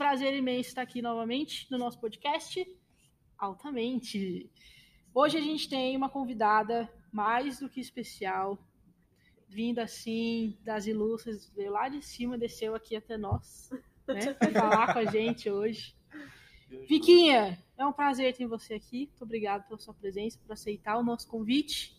prazer imenso estar aqui novamente no nosso podcast. Altamente. Hoje a gente tem uma convidada mais do que especial, vinda assim das ilustres, veio lá de cima, desceu aqui até nós, né, para falar com a gente hoje. Viquinha, é um prazer ter você aqui. Muito obrigado pela sua presença, por aceitar o nosso convite.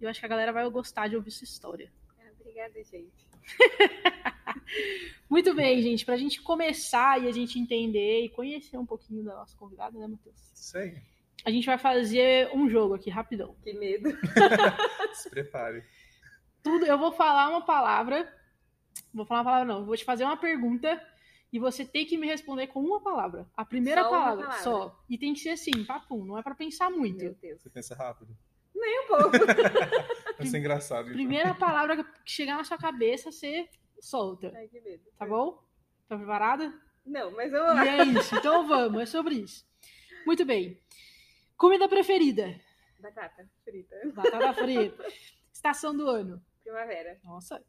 Eu acho que a galera vai gostar de ouvir sua história. Obrigada, gente. Muito bem, gente. Para a gente começar e a gente entender e conhecer um pouquinho da nossa convidada, né, Matheus? Isso aí. A gente vai fazer um jogo aqui, rapidão. Que medo. Se prepare. Tudo, eu vou falar uma palavra. Vou falar uma palavra, não. Vou te fazer uma pergunta e você tem que me responder com uma palavra. A primeira palavra, palavra. só. E tem que ser assim, papum. Não é para pensar muito. Meu Deus. Você pensa rápido. Nem um pouco. Vai ser engraçado. então. Primeira palavra que chegar na sua cabeça, você solta. Ai, que medo. Tá bom? Tá preparada? Não, mas vamos lá. E é isso. Então vamos, é sobre isso. Muito bem. Comida preferida? Batata frita. Batata frita. Estação do ano? Primavera. Nossa.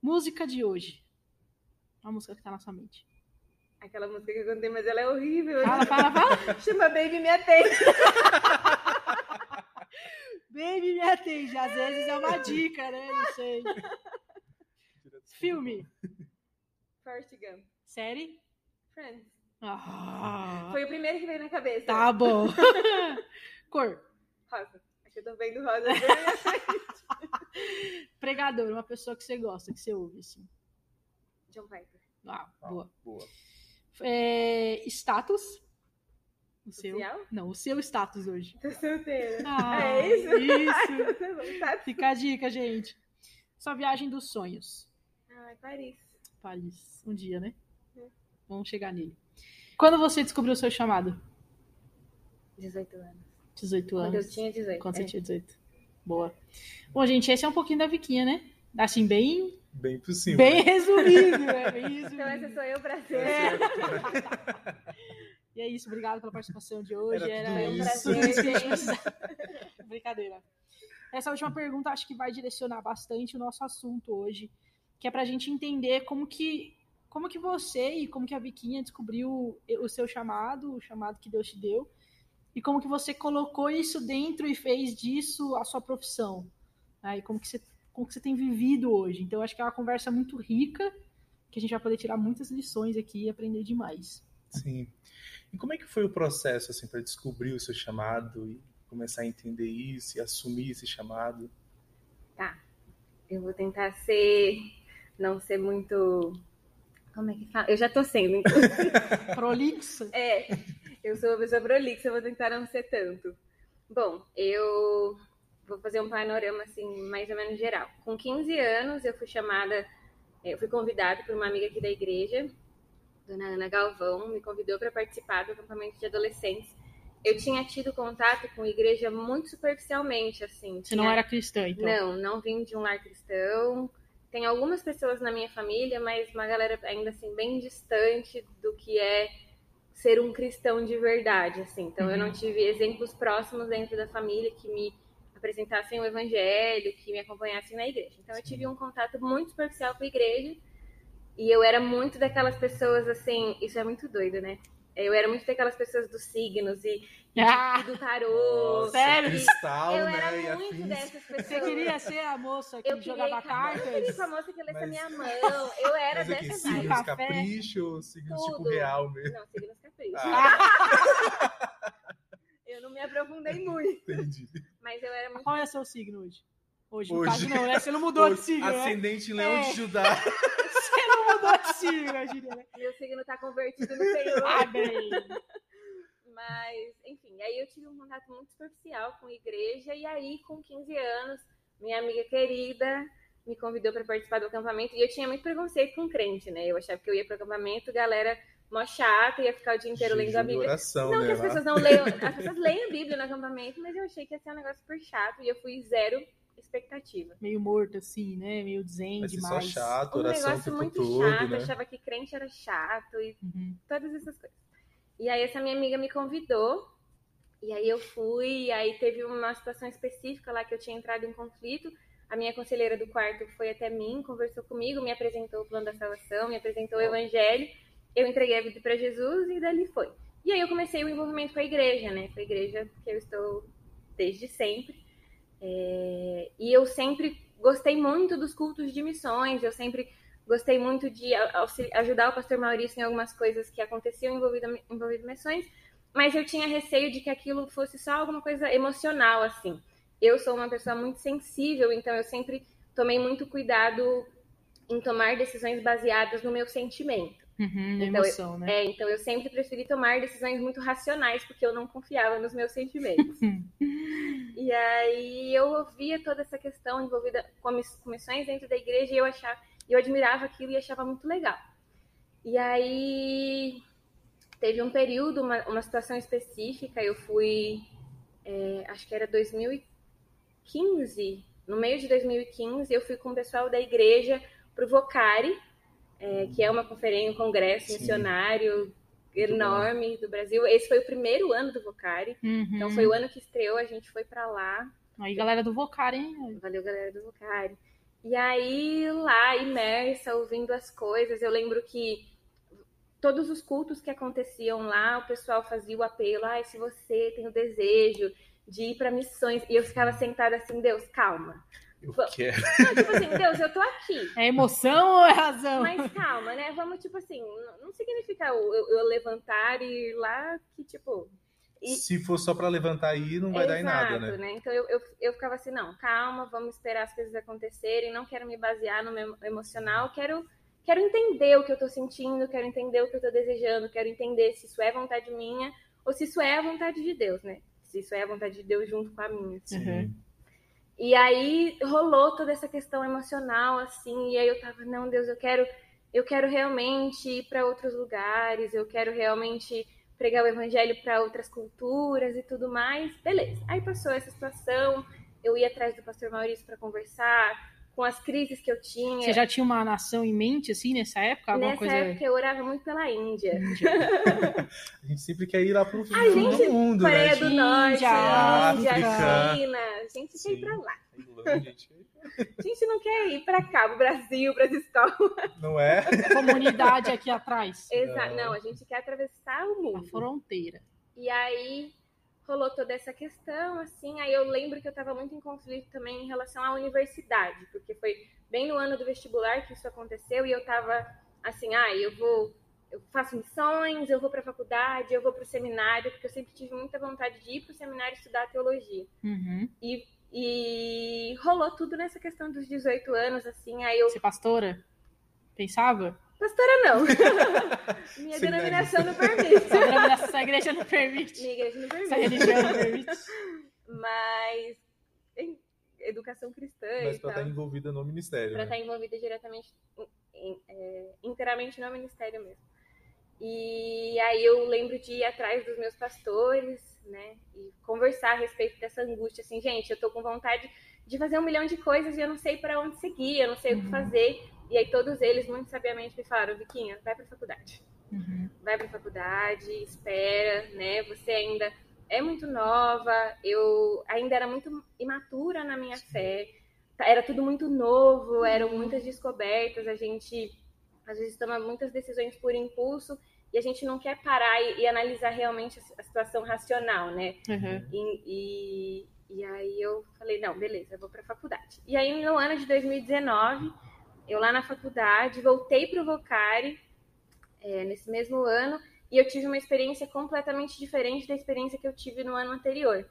Música de hoje? A música que tá na sua mente. Aquela música que eu cantei, mas ela é horrível. Fala, fala, fala. Chama Baby Me Atende. Baby, me atende. Às vezes é uma dica, né? Não sei. Filme. Forrest Gump. Série? Friends. Ah, Foi o primeiro que veio na cabeça. tá bom. Cor. Rosa. Aqui eu tô vendo rosa. frente. Pregador, uma pessoa que você gosta, que você ouve, assim. John Piper. Ah, Ah, boa. boa. É, status. O seu? Social? Não, o seu status hoje. Tô solteira. Ah, é isso? isso. Tá tá. Fica a dica, gente. Sua viagem dos sonhos. Ai, Paris. Paris. Um dia, né? É. Vamos chegar nele. Quando você descobriu o seu chamado? 18 anos. 18 Quando eu anos. tinha 18. Quando você é. tinha 18. Boa. Bom, gente, esse é um pouquinho da Viquinha, né? Assim, bem, Bem possível. bem resumido, né? Bem resumido. Então essa sou eu pra ser. É. E é isso, obrigado pela participação de hoje. Era Era, um prazer. a. Brincadeira. Essa última pergunta acho que vai direcionar bastante o nosso assunto hoje, que é pra gente entender como que como que você e como que a Viquinha descobriu o seu chamado, o chamado que Deus te deu, e como que você colocou isso dentro e fez disso a sua profissão, né? E como que você como que você tem vivido hoje. Então acho que é uma conversa muito rica, que a gente vai poder tirar muitas lições aqui e aprender demais. Sim. E como é que foi o processo assim para descobrir o seu chamado e começar a entender isso e assumir esse chamado? Eu vou tentar ser. Não ser muito. Como é que fala? Eu já tô sendo. então. Prolixa. É, eu sou uma pessoa prolixa, eu vou tentar não ser tanto. Bom, eu vou fazer um panorama assim, mais ou menos geral. Com 15 anos, eu fui chamada, eu fui convidada por uma amiga aqui da igreja, dona Ana Galvão, me convidou para participar do acampamento de adolescentes. Eu tinha tido contato com a igreja muito superficialmente, assim. Você não tinha- era cristã, então. não, não vim de um lar cristão. Tem algumas pessoas na minha família, mas uma galera ainda assim bem distante do que é ser um cristão de verdade, assim. Então eu não tive exemplos próximos dentro da família que me apresentassem o evangelho, que me acompanhassem na igreja. Então eu tive um contato muito superficial com a igreja e eu era muito daquelas pessoas assim, isso é muito doido, né? Eu era muito daquelas pessoas dos signos e, e Ah, do tarô. Nossa, sério? Cristal, eu né? era e muito dessas pessoas. você queria ser a moça que Eu jogava a- Eu queria cartas? com a moça que lesse a minha mão. Eu era Mas aqui, dessa signos. Café. capricho ou signos tipo Tudo. real mesmo? Não, signos capricho. Ah. Eu não me aprofundei muito. Entendi. Mas eu era muito. Qual é o seu signo hoje? Hoje, no Hoje. caso não, né? Você não mudou de Hoje, signo, né? Ascendente em Leão É. de Judá. Signo, imagina, né? Meu signo tá convertido no Senhor. Amém. Mas, enfim, aí eu tive um contato muito superficial com a igreja. E aí, com 15 anos, minha amiga querida me convidou para participar do acampamento. E eu tinha muito preconceito com crente, né? Eu achava que eu ia pro acampamento, galera mó chata, ia ficar o dia inteiro lendo a Bíblia. oração, Não né? que as lá. pessoas não leiam, as pessoas leem a Bíblia no acampamento, mas eu achei que ia ser um negócio super chato e eu fui zero expectativa. Meio morto, assim, né? Meio zen Vai ser só demais. chato, Um negócio muito todo, chato, né? achava que crente era chato e Uhum. todas essas coisas. E aí essa minha amiga me convidou, e aí eu fui, e aí teve uma situação específica lá que eu tinha entrado em conflito. A minha conselheira do quarto foi até mim, conversou comigo, me apresentou o plano da salvação, me apresentou o evangelho. eu entreguei a vida para Jesus e dali foi. E aí eu comecei o envolvimento com a igreja, né? Com a igreja que eu estou desde sempre. É... E eu sempre gostei muito dos cultos de missões, eu sempre gostei muito de ajudar o pastor Maurício em algumas coisas que aconteciam envolvido, envolvido missões, mas eu tinha receio de que aquilo fosse só alguma coisa emocional, assim. Eu sou uma pessoa muito sensível, então eu sempre tomei muito cuidado em tomar decisões baseadas no meu sentimento. Uhum, então, emoção, eu, né? É, então eu sempre preferi tomar decisões muito racionais, porque eu não confiava nos meus sentimentos. e aí eu ouvia toda essa questão envolvida com missões dentro da igreja e eu achava, eu admirava aquilo e achava muito legal. E aí teve um período, uma, uma situação específica, eu fui, é, acho que era 2015, no meio de 2015, eu fui com o pessoal da igreja para o Vocari, é, que é uma conferência, um congresso Sim. missionário enorme do Brasil. Esse foi o primeiro ano do Vocari, uhum. então foi o ano que estreou, a gente foi para lá. Aí, galera do Vocari, hein? Valeu, galera do Vocari. E aí, lá, imersa, ouvindo as coisas, eu lembro que todos os cultos que aconteciam lá, o pessoal fazia o apelo, ah, se você tem o desejo de ir para missões, e eu ficava sentada assim, Deus, calma. Eu quero. Não, tipo assim, Deus, eu tô aqui. É emoção ou é razão? Mas calma, né? Vamos, tipo assim, não significa eu, eu levantar e ir lá que, tipo. E... Se for só para levantar aí, não vai Exato, dar em nada, né? né? Então eu, eu, eu ficava assim, não, calma, vamos esperar as coisas acontecerem, não quero me basear no meu emocional, quero, quero entender o que eu tô sentindo, quero entender o que eu tô desejando, quero entender se isso é vontade minha ou se isso é a vontade de Deus, né? Se isso é a vontade de Deus junto com a minha. Assim. Uhum. E aí rolou toda essa questão emocional, assim, e aí eu tava, não, Deus, eu quero, eu quero realmente ir para outros lugares, eu quero realmente pregar o evangelho para outras culturas e tudo mais. Beleza. Aí passou essa situação, eu ia atrás do pastor Maurício para conversar, com as crises que eu tinha. Você já tinha uma nação em mente, assim, nessa época? Alguma nessa coisa... época eu orava muito pela Índia. Índia. a gente sempre quer ir lá pro fim do gente, mundo, Coreia né? do Norte, Índia, Índia, África. China. A gente Sim. quer ir pra lá. A gente não quer ir pra cá, pro Brasil, pras escolas. Não é? Comunidade aqui atrás. Exato. Não, a gente quer atravessar o A mundo. fronteira. E aí rolou toda essa questão, assim, aí eu lembro que eu estava muito em conflito também em relação à universidade, porque foi bem no ano do vestibular que isso aconteceu e eu estava assim, ah, eu vou, eu faço missões, eu vou para a faculdade, eu vou para o seminário, porque eu sempre tive muita vontade de ir para o seminário estudar teologia. Uhum. E, e rolou tudo nessa questão dos 18 anos, assim, aí eu... Você pastora? Pensava? Pastora não. Minha denominação não permite. Sua denominação, sua igreja não permite. Minha igreja não permite. Sua religião não permite. Mas em educação cristã Mas tal. estar envolvida no ministério, Para né? estar envolvida diretamente, em- é, inteiramente no ministério mesmo. E aí eu lembro de ir atrás dos meus pastores, né? E conversar a respeito dessa angústia, assim, gente, eu tô com vontade de fazer um milhão de coisas e eu não sei para onde seguir, eu não sei o que Uhum. fazer. E aí todos eles, muito sabiamente, me falaram, Viquinha, vai pra faculdade Uhum. vai para faculdade, espera, né? Você ainda é muito nova, eu ainda era muito imatura na minha fé, tá- era tudo muito novo, eram muitas descobertas, a gente às vezes toma muitas decisões por impulso e a gente não quer parar e, e analisar realmente a, a situação racional, né? Uhum. E, e, e aí eu falei, não, beleza, eu vou para faculdade. E aí no ano de 2019, eu lá na faculdade, voltei para o Vocari, é, nesse mesmo ano, e eu tive uma experiência completamente diferente da experiência que eu tive no ano anterior.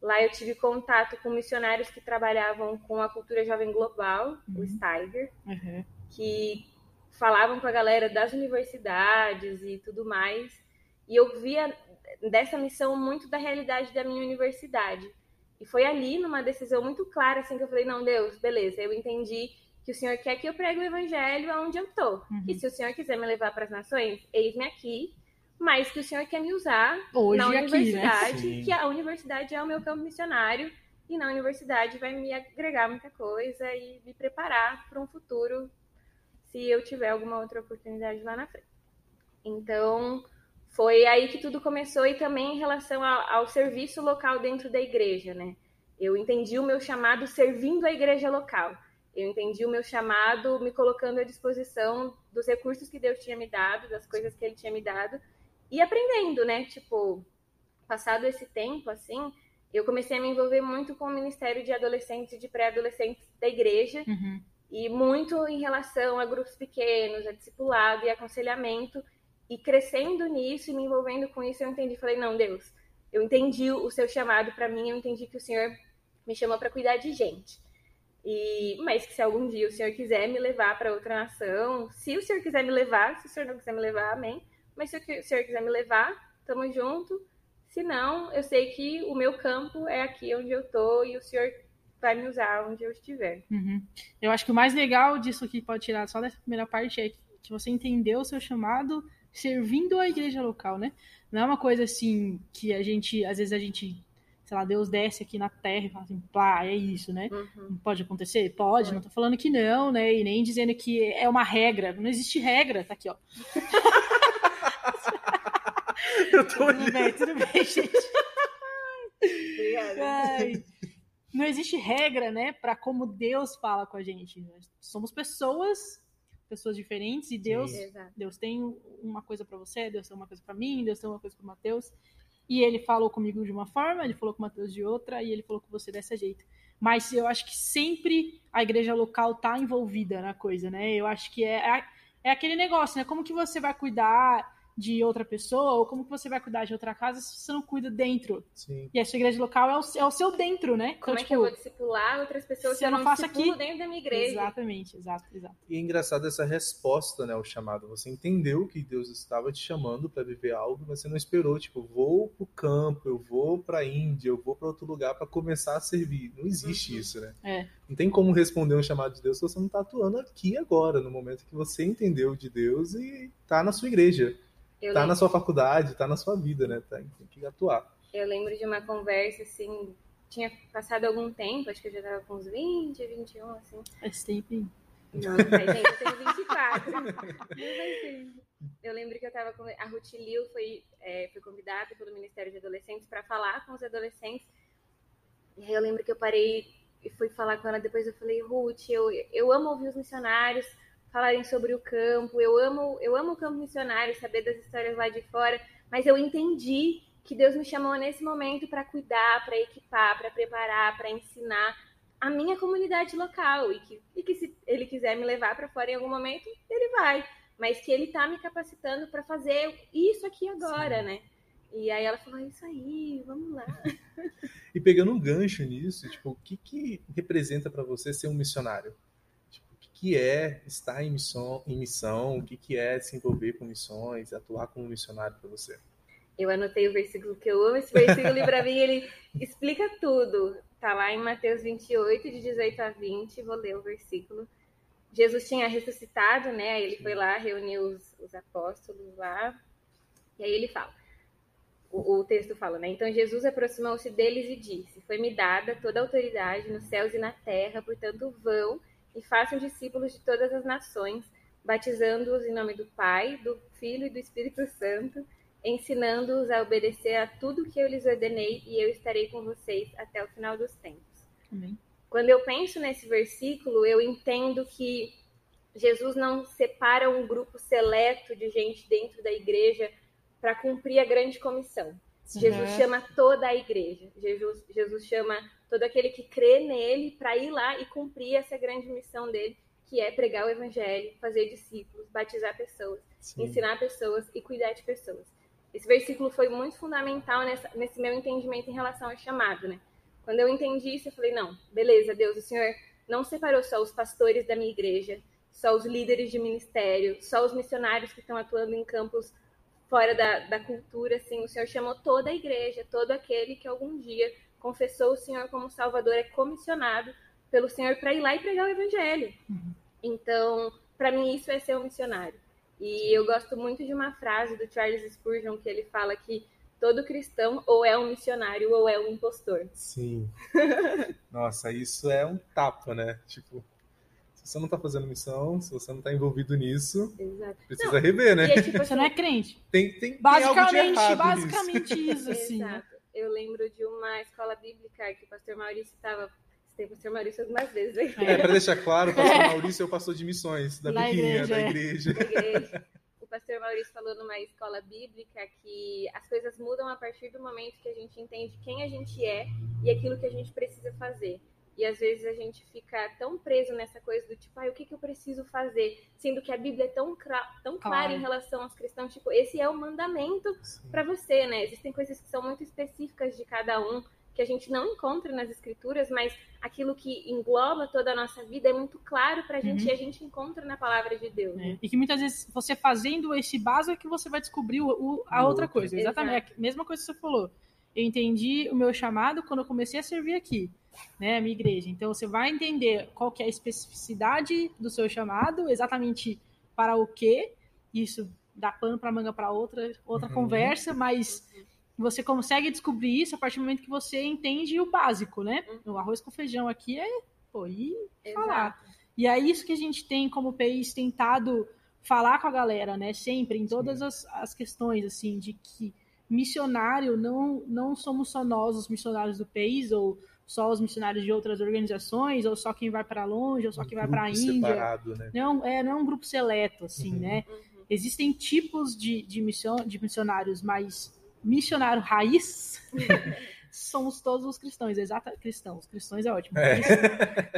Lá eu tive contato com missionários que trabalhavam com a cultura jovem global, o Uhum. Steiger, Uhum. que falavam com a galera das universidades e tudo mais. E eu via dessa missão muito da realidade da minha universidade. E foi ali, numa decisão muito clara, assim, que eu falei, não, Deus, beleza, eu entendi que o Senhor quer que eu pregue o evangelho aonde eu tô. Uhum. E se o Senhor quiser me levar para as nações, eis-me aqui. Mas que o Senhor quer me usar Hoje na aqui, né? universidade, que a universidade é o meu campo missionário. E na universidade vai me agregar muita coisa e me preparar para um futuro se eu tiver alguma outra oportunidade lá na frente. Então, foi aí que tudo começou e também em relação ao, ao serviço local dentro da igreja, né? Eu entendi o meu chamado servindo a igreja local. Eu entendi o meu chamado me colocando à disposição dos recursos que Deus tinha me dado, das coisas que Ele tinha me dado, e aprendendo, né? Tipo, passado esse tempo, assim, eu comecei a me envolver muito com o Ministério de Adolescentes e de Pré-Adolescentes da igreja, Uhum. e muito em relação a grupos pequenos, a discipulado e aconselhamento, e crescendo nisso e me envolvendo com isso, eu entendi, falei, não, Deus, eu entendi o seu chamado para mim, eu entendi que o Senhor me chamou para cuidar de gente. E, mas que se algum dia o Senhor quiser me levar para outra nação, se o Senhor quiser me levar, se o Senhor não quiser me levar, amém. Mas se o Senhor quiser me levar, tamo junto. Se não, eu sei que o meu campo é aqui onde eu tô e o Senhor vai me usar onde eu estiver. Uhum. Eu acho que o mais legal disso que pode tirar só dessa primeira parte é que você entendeu o seu chamado servindo a igreja local, né? Não é uma coisa assim que a gente, às vezes a gente, sei lá, Deus desce aqui na terra e fala assim, pá, é isso, né? Uhum. Pode acontecer? Pode, não tô falando que não, né? E nem dizendo que é uma regra. Não existe regra, tá aqui, ó. Eu tô Tudo bem, tudo bem, gente. Obrigada. Ai, não existe regra, né, para como Deus fala com a gente. Nós somos pessoas, pessoas diferentes, e Deus, Sim. Deus tem uma coisa para você, Deus tem uma coisa para mim, Deus tem uma coisa para Mateus. E ele falou comigo de uma forma, ele falou com o Mateus de outra, e ele falou com você dessa jeito. Mas eu acho que sempre a igreja local tá envolvida na coisa, né? Eu acho que é, é aquele negócio, né? Como que você vai cuidar de outra pessoa, ou como que você vai cuidar de outra casa se você não cuida dentro? Sim. E a sua igreja local é o, é o seu dentro, né? Como Então, é que eu vou discipular outras pessoas se eu não não faço aqui- dentro da minha igreja? Exatamente, exato, exato. E é engraçado essa resposta, né, ao chamado. Você entendeu que Deus estava te chamando para viver algo, mas você não esperou, tipo, vou pro campo, eu vou pra Índia, eu vou para outro lugar para começar a servir. Não existe Uhum. isso, né? É. Não tem como responder um chamado de Deus se você não tá atuando aqui agora, no momento que você entendeu de Deus e tá na sua igreja, Eu, tá lembro, na sua faculdade, tá na sua vida, né? Tá, tem que atuar. eu lembro de uma conversa, assim, tinha passado algum tempo, acho que eu já tava com uns 20, 21, assim. Faz tempo. Não, não faz tempo, eu tenho 24. Não faz tempo. Eu lembro que eu tava com. A Ruth Liu foi, é, foi convidada pelo Ministério de Adolescentes para falar com os adolescentes. E aí eu lembro que eu parei e fui falar com ela. Depois eu falei, Ruth, eu, eu amo ouvir os missionários falarem sobre o campo. Eu amo, eu amo o campo missionário, saber das histórias lá de fora. Mas eu entendi que Deus me chamou nesse momento para cuidar, para equipar, para preparar, para ensinar a minha comunidade local e que, e que se ele quiser me levar para fora em algum momento, ele vai, mas que ele tá me capacitando para fazer isso aqui agora, Sim. né? E aí ela falou: "É isso aí, vamos lá". E pegando um gancho nisso, tipo, o que que representa para você ser um missionário? O que é estar em missão, em missão? O que que é se envolver com missões, atuar como missionário para você? Eu anotei o versículo que eu amo, esse versículo para mim ele explica tudo. Tá lá em Mateus 28, de 18 a 20, vou ler o versículo. Jesus tinha ressuscitado, né? Ele foi lá, reuniu os, os apóstolos lá, e aí ele fala. O, o texto fala, né? Então Jesus aproximou-se deles e disse: Foi-me dada toda a autoridade nos céus e na terra, portanto vão e façam discípulos de todas as nações, batizando-os em nome do Pai, do Filho e do Espírito Santo, ensinando-os a obedecer a tudo que eu lhes ordenei, e eu estarei com vocês até o final dos tempos. Amém. Quando eu penso nesse versículo, eu entendo que Jesus não separa um grupo seleto de gente dentro da igreja para cumprir a grande comissão. Jesus Uhum. chama toda a igreja. Jesus, Jesus chama todo aquele que crê nele para ir lá e cumprir essa grande missão dele, que é pregar o evangelho, fazer discípulos, batizar pessoas, Sim. ensinar pessoas e cuidar de pessoas. Esse versículo foi muito fundamental nessa- nesse meu entendimento em relação ao chamado, né? Quando eu entendi isso, eu falei, não, beleza, Deus, o Senhor não separou só os pastores da minha igreja, só os líderes de ministério, só os missionários que estão atuando em campos fora da, da cultura, assim, o Senhor chamou toda a igreja, todo aquele que algum dia confessou o Senhor como Salvador, é comissionado pelo Senhor para ir lá e pregar o evangelho. Uhum. Então, para mim, isso é ser um missionário. E eu gosto muito de uma frase do Charles Spurgeon que ele fala que todo cristão ou é um missionário ou é um impostor. Sim. Nossa, isso é um tapa, né? Tipo, se você não tá fazendo missão, se você não tá envolvido nisso, Exato. precisa rever, né? E é tipo Você assim, não é crente. Tem, tem, tem algo de Basicamente, errado basicamente isso, assim. né? Exato. Eu lembro de uma escola bíblica que o pastor Maurício estava Tem o pastor Maurício algumas vezes. Hein? É, para deixar claro, o pastor Maurício é o pastor de missões da Da Biquinha, igreja, da é. igreja. da igreja. O pastor Maurício falou numa escola bíblica que as coisas mudam a partir do momento que a gente entende quem a gente é e aquilo que a gente precisa fazer. E às vezes a gente fica tão preso nessa coisa do tipo, ah, o que, que eu preciso fazer? Sendo que a Bíblia é tão, tão clara em relação aos cristãos, tipo, esse é o mandamento para você, né? Existem coisas que são muito específicas de cada um, que a gente não encontra nas escrituras, mas aquilo que engloba toda a nossa vida é muito claro pra gente Uhum. e a gente encontra na palavra de Deus. É, E que muitas vezes você fazendo esse básico é que você vai descobrir o, o- a outra coisa. Exatamente. A mesma coisa que você falou. Eu entendi o meu chamado quando eu comecei a servir aqui, né, a minha igreja. Então você vai entender qual que é a especificidade do seu chamado, exatamente para o quê. Isso dá pano para manga para outra outra Uhum. conversa, mas você consegue descobrir isso a partir do momento que você entende o básico, né? O arroz com feijão aqui é, pô, e falar. E é isso que a gente tem como país tentado falar com a galera, né? Sempre, em todas as, as questões, assim, de que missionário não, não somos só nós, os missionários do país, ou só os missionários de outras organizações, ou só quem vai para longe, ou só quem vai para a Índia. separado, né? Não, é, não é um grupo seleto, assim, Uhum. né? Uhum. Existem tipos de, de, missão, de missionários, mas missionário raiz somos todos os cristãos, exata cristãos. Cristãos é ótimo. É.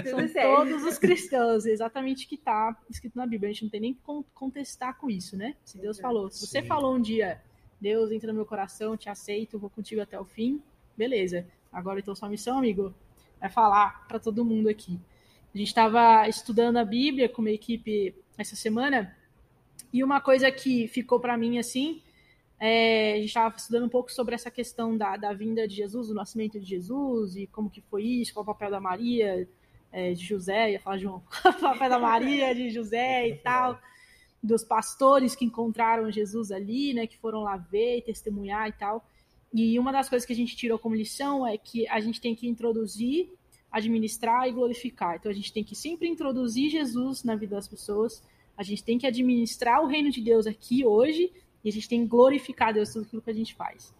São todos os cristãos, exatamente o que está escrito na Bíblia. A gente não tem nem que con- contestar com isso, né? Se Deus falou, se você Sim. falou um dia, Deus entra no meu coração, te aceito, vou contigo até o fim, beleza. Agora então sua missão, amigo, é falar para todo mundo aqui. A gente estava estudando a Bíblia com uma equipe essa semana e uma coisa que ficou para mim assim, é, a gente estava estudando um pouco sobre essa questão da, da vinda de Jesus, do nascimento de Jesus e como que foi isso, qual o papel da Maria, é, de José, ia falar João, o papel da Maria, de José e tal, dos pastores que encontraram Jesus ali, né, que foram lá ver e testemunhar e tal. E uma das coisas que a gente tirou como lição é que a gente tem que introduzir, administrar e glorificar. Então a gente tem que sempre introduzir Jesus na vida das pessoas, a gente tem que administrar o reino de Deus aqui hoje e a gente tem que glorificar Deus tudo aquilo que a gente faz.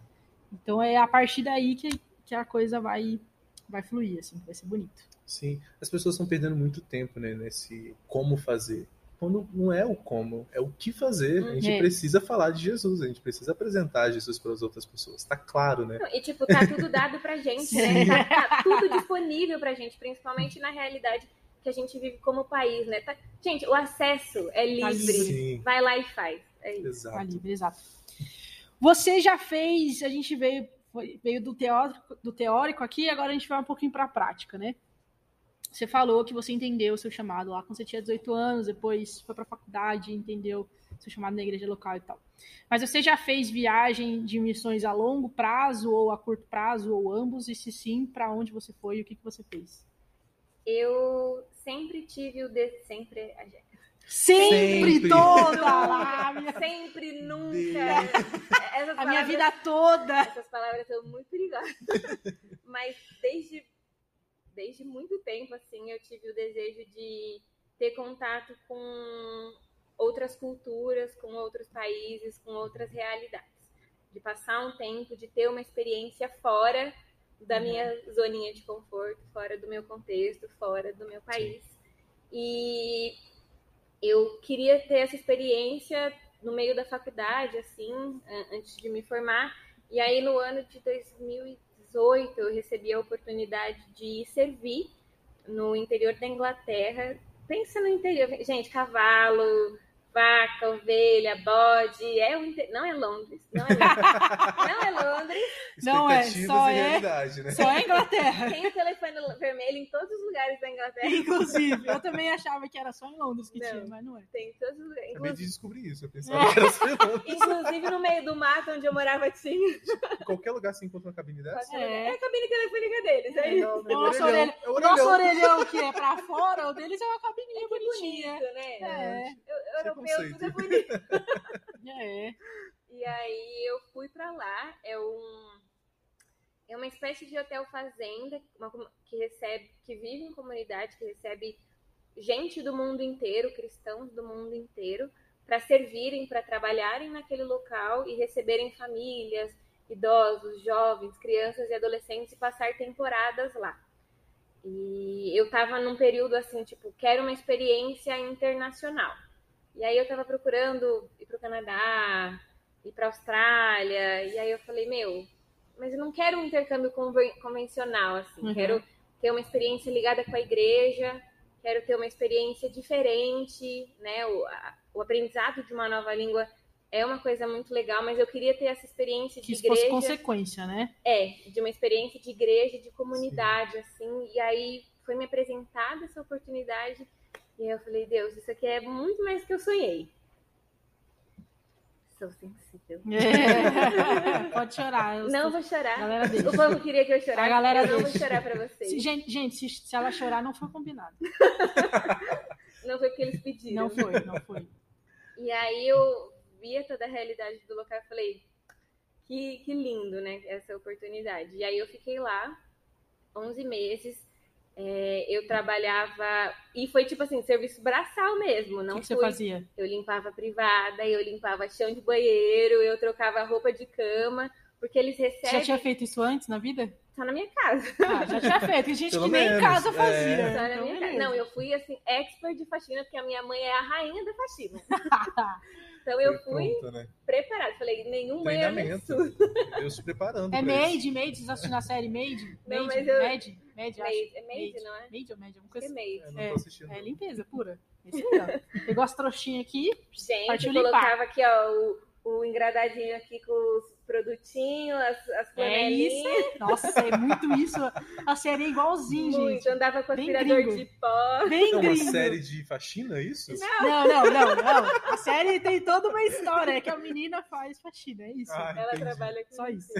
Então é a partir daí que, que a coisa vai vai fluir, assim, vai ser bonito. Sim, as pessoas estão perdendo muito tempo né, nesse como fazer. Quando não é o como, é o que fazer. A gente É. precisa falar de Jesus, a gente precisa apresentar Jesus para as outras pessoas. Tá claro, né? E, tipo, tá tudo dado pra gente, né? Tá, tá tudo disponível pra gente, principalmente na realidade que a gente vive como país, né? Tá- Gente, o acesso é livre. livre. Sim, Vai lá e faz. É isso. Tá exato. livre, exato. Você já fez, a gente veio, foi- veio do, teórico, do teórico aqui, agora a gente vai um pouquinho para a prática, né? Você falou que você entendeu o seu chamado lá quando você tinha 18 anos, depois foi para a faculdade, entendeu o seu chamado na igreja local e tal. Mas você já fez viagem de missões a longo prazo ou a curto prazo ou ambos? E se sim, para onde você foi e o que, que você fez? Eu sempre tive o de... sempre a Jéssica. Sempre, Sempre. toda lá, a minha, sempre nunca. A minha vida toda. Essas palavras são muito perigosas. Mas desde, desde muito tempo, assim, eu tive o desejo de ter contato com outras culturas, com outros países, com outras realidades. De passar um tempo, de ter uma experiência fora da minha zoninha de conforto, fora do meu contexto, fora do meu país. E eu queria ter essa experiência no meio da faculdade, assim, an- antes de me formar. E aí, no ano de 2018, eu recebi a oportunidade de servir no interior da Inglaterra. Pensa no interior, gente, cavalo, vaca, ovelha, bode. É inte- Não é Londres, não é Londres. não é Londres. Não é, só é- né? Só a Inglaterra. Tem o telefone vermelho em todos os lugares da Inglaterra. Inclusive, eu também achava que era só em Londres que Não. tinha, mas não é. Tem em todos os lugares. Acabei Inclusive, de descobrir isso. Eu pensava que era só em Londres. inclusive no meio do mato onde eu morava tinha. Em qualquer lugar você encontra uma cabine dessa. É. É a cabine telefônica deles, é isso. Não, nosso orelhão, orelhão, é orelhão. nosso orelhão que é pra fora, o deles é uma cabininha Que bonitinha. bonito, né? É, Eu- Europeu conceito. tudo é bonito. é. E aí eu fui pra lá, é um é uma espécie de hotel fazenda, uma que recebe, que vive em comunidade, que recebe gente do mundo inteiro, cristãos do mundo inteiro, para servirem, para trabalharem naquele local e receberem famílias, idosos, jovens, crianças e adolescentes e passar temporadas lá. E eu tava num período assim, tipo, quero uma experiência internacional. E aí eu tava procurando ir pro Canadá, ir pra Austrália, e aí eu falei, meu, mas eu não quero um intercâmbio convencional, assim, uhum. quero ter uma experiência ligada com a igreja, quero ter uma experiência diferente, né? O, a, o aprendizado de uma nova língua é uma coisa muito legal, mas eu queria ter essa experiência de que igreja. fosse consequência, né? É, de uma experiência de igreja, de comunidade, Sim. assim. E aí foi me apresentada essa oportunidade e aí eu falei, Deus, isso aqui é muito mais do que eu sonhei. Sou sensível. É. Pode chorar. Não vou chorar. O povo queria que eu chorasse. A galera eu não deixa. vou chorar pra vocês. Se, gente, gente se, se, ela chorar, não foi combinado. não foi porque eles pediram. Não foi, não foi. E aí eu via toda a realidade do local e falei, que, que lindo, né, essa oportunidade. E aí eu fiquei lá 11 meses, é, eu trabalhava, e foi tipo assim, serviço braçal mesmo, não O que, que, você fazia? Eu limpava privada, eu limpava chão de banheiro, eu trocava roupa de cama, porque eles recebem... Você já tinha feito isso antes na vida? Só na minha casa. Ah, já tinha feito. Tem gente Pelo que nem em casa fazia. É. Só na então, minha casa. Não, eu fui assim, expert de faxina, porque a minha mãe é a rainha da faxina. Então eu fui pronta, né? preparada. Falei, nenhum é Eu se preparando. É Made, Made, vocês assistiram a série Made? Não, Made, mas eu... Made, Made, Made, É Made, não é? Made ou Made? Coisa... É Made. É, é, é, limpeza pura. Esse aí, ó. Pegou as trouxinhas aqui, Gente, colocava limpar. aqui, ó, o, o engradadinho aqui com os produtinhos, as, as flanelinhas. É isso, nossa, é muito isso. A série é igualzinho, muito. gente. Andava com aspirador de pó. Bem é uma série de faxina, é isso? Não. não, não, não, A série tem toda uma história, é que a menina faz faxina, é isso. Ah, Ela trabalha com Só isso.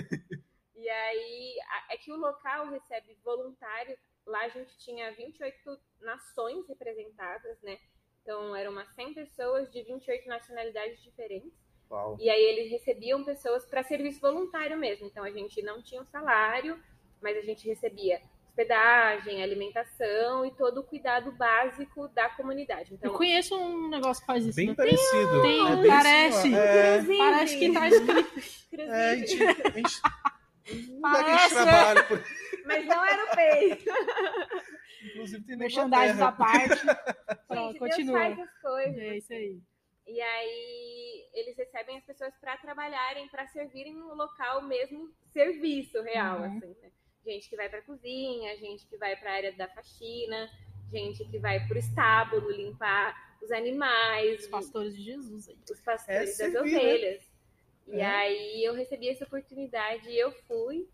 E aí, é que o local recebe voluntário. Lá a gente tinha 28 nações representadas, né? Então, eram umas 100 pessoas de 28 nacionalidades diferentes. Uau. E aí eles recebiam pessoas para serviço voluntário mesmo. Então a gente não tinha um salário, mas a gente recebia hospedagem, alimentação e todo o cuidado básico da comunidade. Então, eu conheço um negócio que faz isso. Bem né? parecido. Tem, é parece. É. Parece que tá escrito. É, a gente, a gente, parece. trabalho por... Mas não era o peito. Inclusive tem merchandising da parte. Pronto, gente, continua. Deus faz as coisas. É isso aí. E aí eles recebem as pessoas para trabalharem, para servirem no local mesmo serviço real, uhum. assim, né? Gente que vai para cozinha, gente que vai para a área da faxina, gente que vai para o estábulo limpar os animais, os pastores de Jesus, aí. os pastores é das servir, né? ovelhas. Né? E é. aí eu recebi essa oportunidade e eu fui.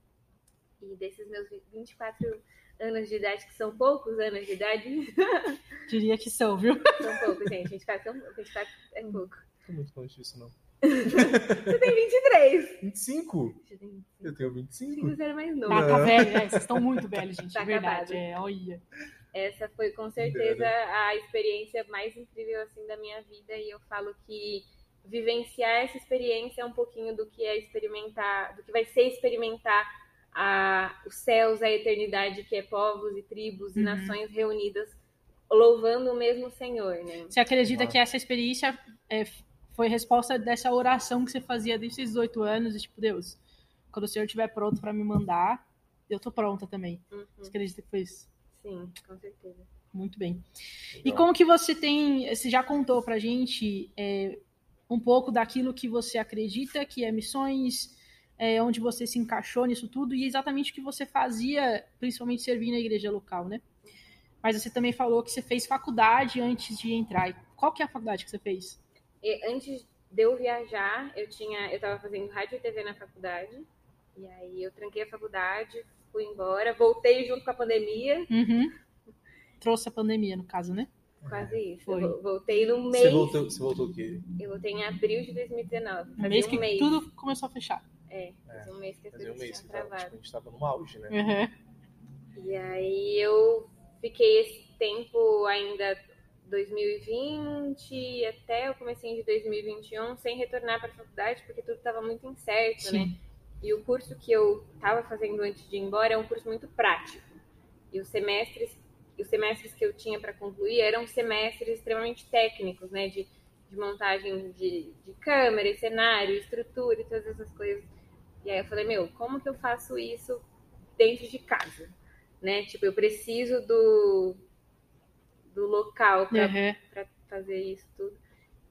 E desses meus 24 anos de idade, que são poucos anos de idade. Diria que são, viu? São poucos, gente. 24, são, 24 é pouco. Não muito longe disso, não. Você tem 23. 25? Eu tenho 25. Você era mais novo. Ah, tá velho, né? Vocês estão muito velhos, gente. Tá é verdade. É, olha. Essa foi com certeza a experiência mais incrível assim da minha vida e eu falo que vivenciar essa experiência é um pouquinho do que é experimentar, do que vai ser experimentar a, os céus, a eternidade, que é povos e tribos uhum. e nações reunidas louvando o mesmo Senhor, né? Você acredita que essa experiência é, foi resposta dessa oração que você fazia desde os 18 anos, e tipo, Deus, quando o Senhor estiver pronto para me mandar, eu tô pronta também. Uhum. Você acredita que foi isso? Sim, com certeza. Muito bem. E como que você tem, você já contou pra gente é, um pouco daquilo que você acredita que é missões, é, onde você se encaixou nisso tudo e exatamente o que você fazia, principalmente servindo na igreja local, né? Mas você também falou que você fez faculdade antes de entrar. Qual que é a faculdade que você fez? Antes de eu viajar, eu tinha, eu estava fazendo rádio e TV na faculdade. E aí eu tranquei a faculdade, fui embora, voltei junto com a pandemia. Uhum. Trouxe a pandemia, no caso, né? Quase isso. Foi. voltei no mês. Você voltou, você voltou o quê? Eu voltei em abril de 2019. Um mês um que mês. tudo começou a fechar. É, fazia um mês que fazia um mês que tava, tipo, a gente estava no auge, né? Uhum. E aí eu fiquei esse tempo ainda 2020 até o começo de 2021 sem retornar para a faculdade porque tudo estava muito incerto, Sim. né? E o curso que eu estava fazendo antes de ir embora é um curso muito prático. E os semestres, os semestres que eu tinha para concluir eram semestres extremamente técnicos, né? De, de montagem de, de câmera, cenário, estrutura e todas essas coisas. E aí eu falei, meu, como que eu faço isso dentro de casa? né? Tipo, eu preciso do, do local para Uhum. fazer isso tudo.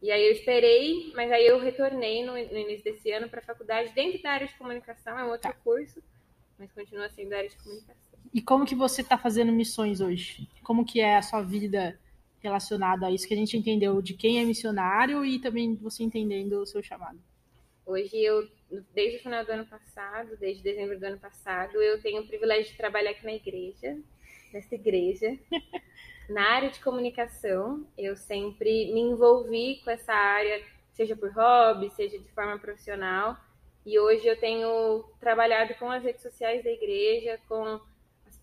E aí eu esperei, mas aí eu retornei no, no início desse ano para a faculdade dentro da área de comunicação, é um outro Tá. curso, mas continua sendo da área de comunicação. E como que você está fazendo missões hoje? Como que é a sua vida relacionada a isso que a gente entendeu de quem é missionário e também você entendendo o seu chamado? Hoje eu, desde o final do ano passado, desde dezembro do ano passado, eu tenho o privilégio de trabalhar aqui na igreja, nessa igreja. Na área de comunicação, eu sempre me envolvi com essa área, seja por hobby, seja de forma profissional. E hoje eu tenho trabalhado com as redes sociais da igreja, com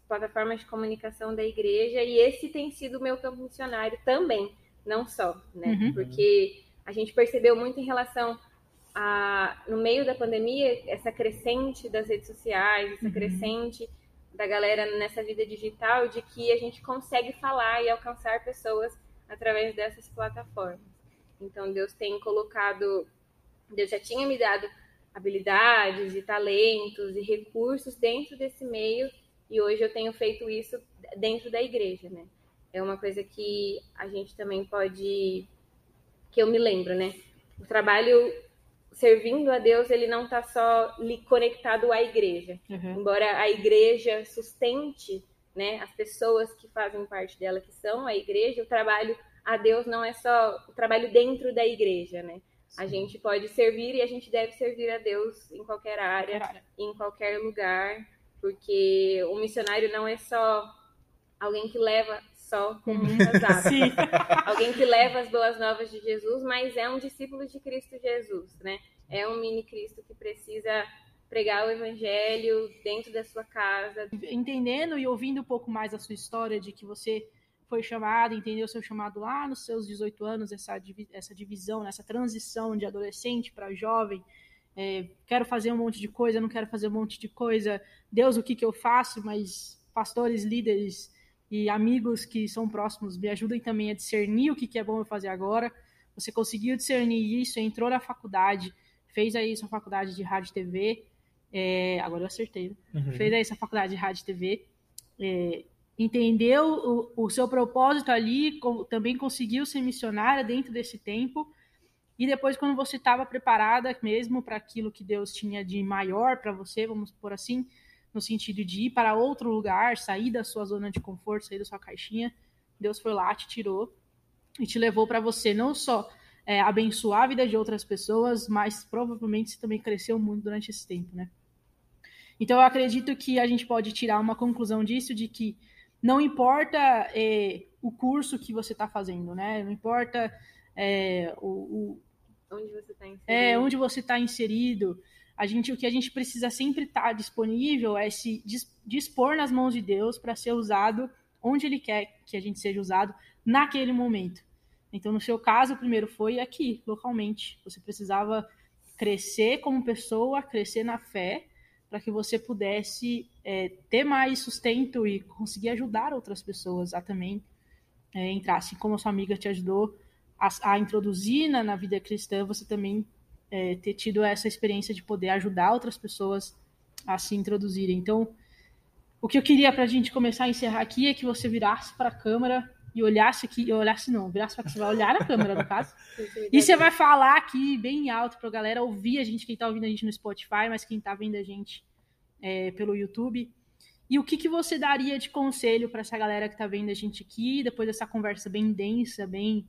plataformas de comunicação da igreja, e esse tem sido o meu campo missionário também, não só, né? Uhum. Porque a gente percebeu muito em relação a, no meio da pandemia, essa crescente das redes sociais, essa Uhum. crescente da galera nessa vida digital, de que a gente consegue falar e alcançar pessoas através dessas plataformas. Então, Deus tem colocado, Deus já tinha me dado habilidades e talentos e recursos dentro desse meio, e hoje eu tenho feito isso dentro da igreja, né? É uma coisa que a gente também pode, que eu me lembro, né? O trabalho servindo a Deus, ele não está só conectado à igreja. Uhum. Embora a igreja sustente né, as pessoas que fazem parte dela, que são a igreja, o trabalho a Deus não é só o trabalho dentro da igreja, né? A gente pode servir e a gente deve servir a Deus em qualquer área, em qualquer lugar, porque o missionário não é só alguém que leva só como um WhatsApp Sim. alguém que leva as boas novas de Jesus, mas é um discípulo de Cristo Jesus, né? É um mini Cristo que precisa pregar o evangelho dentro da sua casa. Entendendo e ouvindo um pouco mais a sua história de que você foi chamado, entendeu o seu chamado lá nos seus 18 anos, essa, essa divisão, essa transição de adolescente para jovem, é, quero fazer um monte de coisa, não quero fazer um monte de coisa, Deus, o que, que eu faço? Mas pastores, líderes e amigos que são próximos me ajudem também a discernir o que, que é bom eu fazer agora. Você conseguiu discernir isso, entrou na faculdade, fez aí sua faculdade de rádio e TV, é, agora eu acertei, né? Uhum. fez aí essa faculdade de rádio e TV, é, entendeu o, o seu propósito ali, com- também conseguiu ser missionária dentro desse tempo, e depois, quando você estava preparada mesmo para aquilo que Deus tinha de maior para você, vamos por assim, no sentido de ir para outro lugar, sair da sua zona de conforto, sair da sua caixinha, Deus foi lá, te tirou e te levou para você não só é, abençoar a vida de outras pessoas, mas provavelmente você também cresceu muito durante esse tempo, né? Então eu acredito que a gente pode tirar uma conclusão disso de que não importa é, o curso que você está fazendo, né? Não importa é, o, o, Onde você está inserido? é, onde você está inserido. A gente, o que a gente precisa sempre estar disponível é se dis- dispor nas mãos de Deus para ser usado onde Ele quer que a gente seja usado naquele momento. Então, no seu caso, o primeiro foi aqui, localmente. Você precisava crescer como pessoa, crescer na fé, para que você pudesse é, ter mais sustento e conseguir ajudar outras pessoas a também é, entrar. Assim como a sua amiga te ajudou a, a introduzir na, na vida cristã, você também é, ter tido essa experiência de poder ajudar outras pessoas a se introduzirem. Então, o que eu queria para a gente começar a encerrar aqui é que você virasse para a câmera e olhasse aqui, olhasse não, virasse para você vai olhar na câmera, no caso, e você vai falar aqui bem alto para a galera ouvir a gente, quem está ouvindo a gente no Spotify, mas quem está vendo a gente é, pelo YouTube. E o que, que você daria de conselho para essa galera que está vendo a gente aqui, depois dessa conversa bem densa, bem,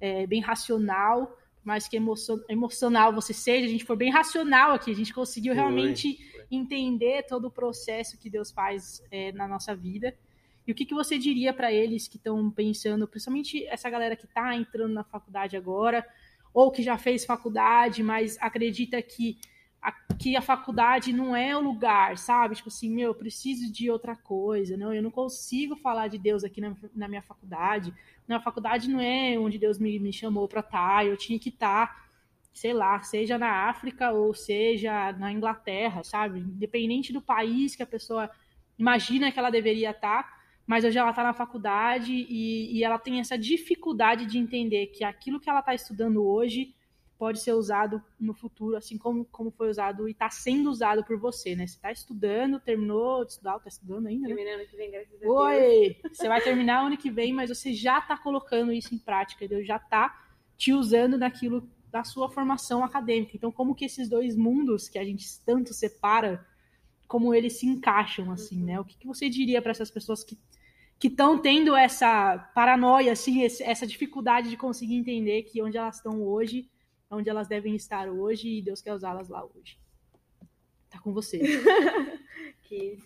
é, bem racional, mais que emocio emocional você seja, a gente foi bem racional aqui, a gente conseguiu Foi, realmente foi. entender todo o processo que Deus faz é, na nossa vida. E o que, que você diria para eles que estão pensando, principalmente essa galera que está entrando na faculdade agora, ou que já fez faculdade, mas acredita que que a faculdade não é o lugar, sabe? Tipo assim, meu, eu preciso de outra coisa, não, eu não consigo falar de Deus aqui na, na minha faculdade. Na faculdade não é onde Deus me, me chamou para estar, eu tinha que estar, sei lá, seja na África ou seja na Inglaterra, sabe? Independente do país que a pessoa imagina que ela deveria estar, mas hoje ela está na faculdade e, e ela tem essa dificuldade de entender que aquilo que ela está estudando hoje pode ser usado no futuro, assim como, como foi usado e está sendo usado por você, né? Você está estudando, terminou de estudar, está estudando ainda, né? Terminando que vem, graças a Deus. Oi! Você vai terminar ano que vem, mas você já está colocando isso em prática, Deus já está te usando naquilo da sua formação acadêmica. Então, como que esses dois mundos que a gente tanto separa, como eles se encaixam, assim, né? O que, que você diria para essas pessoas que que estão tendo essa paranoia, assim, essa dificuldade de conseguir entender que onde elas estão hoje onde elas devem estar hoje e Deus quer usá-las lá hoje. Tá com você. que.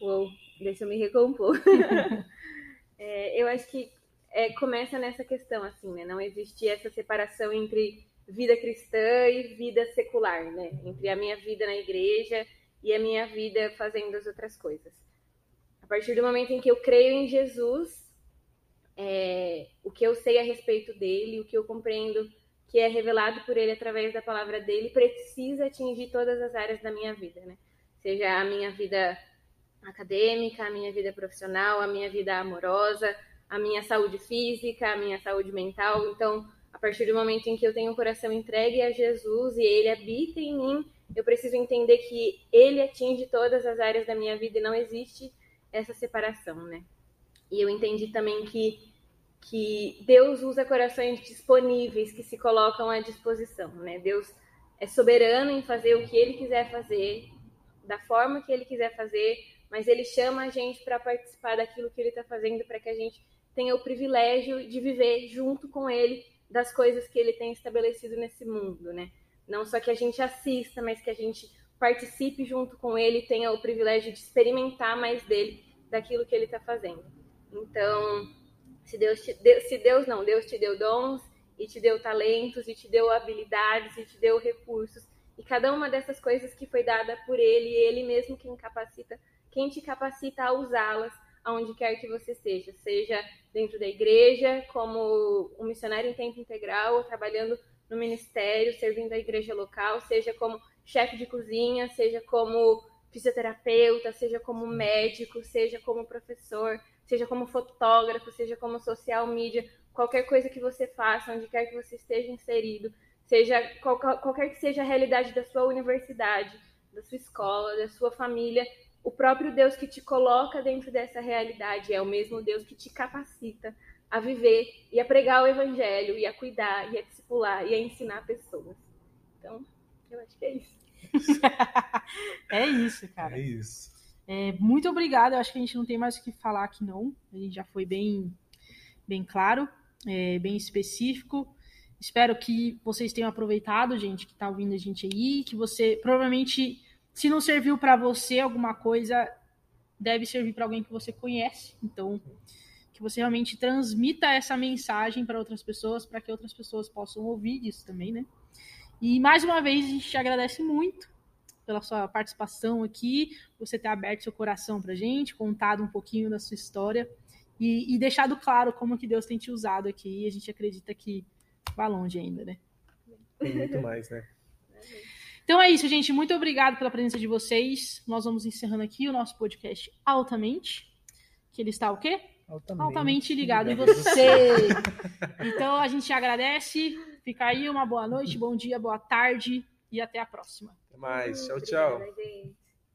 Uou, deixa eu me recompor. é, eu acho que é, começa nessa questão, assim, né? Não existe essa separação entre vida cristã e vida secular, né? Entre a minha vida na igreja e a minha vida fazendo as outras coisas. A partir do momento em que eu creio em Jesus, é, o que eu sei a respeito dele, o que eu compreendo que é revelado por ele através da palavra dele, precisa atingir todas as áreas da minha vida, né? Seja a minha vida acadêmica, a minha vida profissional, a minha vida amorosa, a minha saúde física, a minha saúde mental. Então, a partir do momento em que eu tenho o coração entregue a Jesus e ele habita em mim, eu preciso entender que ele atinge todas as áreas da minha vida e não existe essa separação, né? E eu entendi também que que Deus usa corações disponíveis que se colocam à disposição, né? Deus é soberano em fazer o que ele quiser fazer, da forma que ele quiser fazer, mas ele chama a gente para participar daquilo que ele está fazendo, para que a gente tenha o privilégio de viver junto com ele das coisas que ele tem estabelecido nesse mundo, né? Não só que a gente assista, mas que a gente participe junto com ele, tenha o privilégio de experimentar mais dele, daquilo que ele está fazendo. Então, se Deus te se Deus não, Deus te deu dons e te deu talentos e te deu habilidades e te deu recursos. E cada uma dessas coisas que foi dada por ele, ele mesmo quem capacita, quem te capacita a usá-las aonde quer que você seja, seja dentro da igreja, como um missionário em tempo integral, ou trabalhando no ministério, servindo a igreja local, seja como chefe de cozinha, seja como fisioterapeuta, seja como médico, seja como professor, seja como fotógrafo, seja como social media, qualquer coisa que você faça, onde quer que você esteja inserido, seja qualquer, qualquer que seja a realidade da sua universidade, da sua escola, da sua família, o próprio Deus que te coloca dentro dessa realidade é o mesmo Deus que te capacita a viver e a pregar o evangelho e a cuidar e a discipular e a ensinar pessoas. Então, eu acho que é isso. é isso, cara. É isso. É, muito obrigada. Eu acho que a gente não tem mais o que falar aqui, não. A gente já foi bem, bem claro, é, bem específico. Espero que vocês tenham aproveitado, gente, que está ouvindo a gente aí. Que você, provavelmente, se não serviu para você alguma coisa, deve servir para alguém que você conhece. Então, que você realmente transmita essa mensagem para outras pessoas, para que outras pessoas possam ouvir disso também, né? E mais uma vez, a gente te agradece muito pela sua participação aqui, você ter aberto seu coração para gente, contado um pouquinho da sua história e, e, deixado claro como que Deus tem te usado aqui. E a gente acredita que vai longe ainda, né? Tem muito mais, né? Então é isso, gente. Muito obrigado pela presença de vocês. Nós vamos encerrando aqui o nosso podcast altamente. Que ele está o quê? Altamente, altamente ligado, ligado em você. então a gente agradece. Fica aí uma boa noite, bom dia, boa tarde e até a próxima. Mais. Tchau, tchau.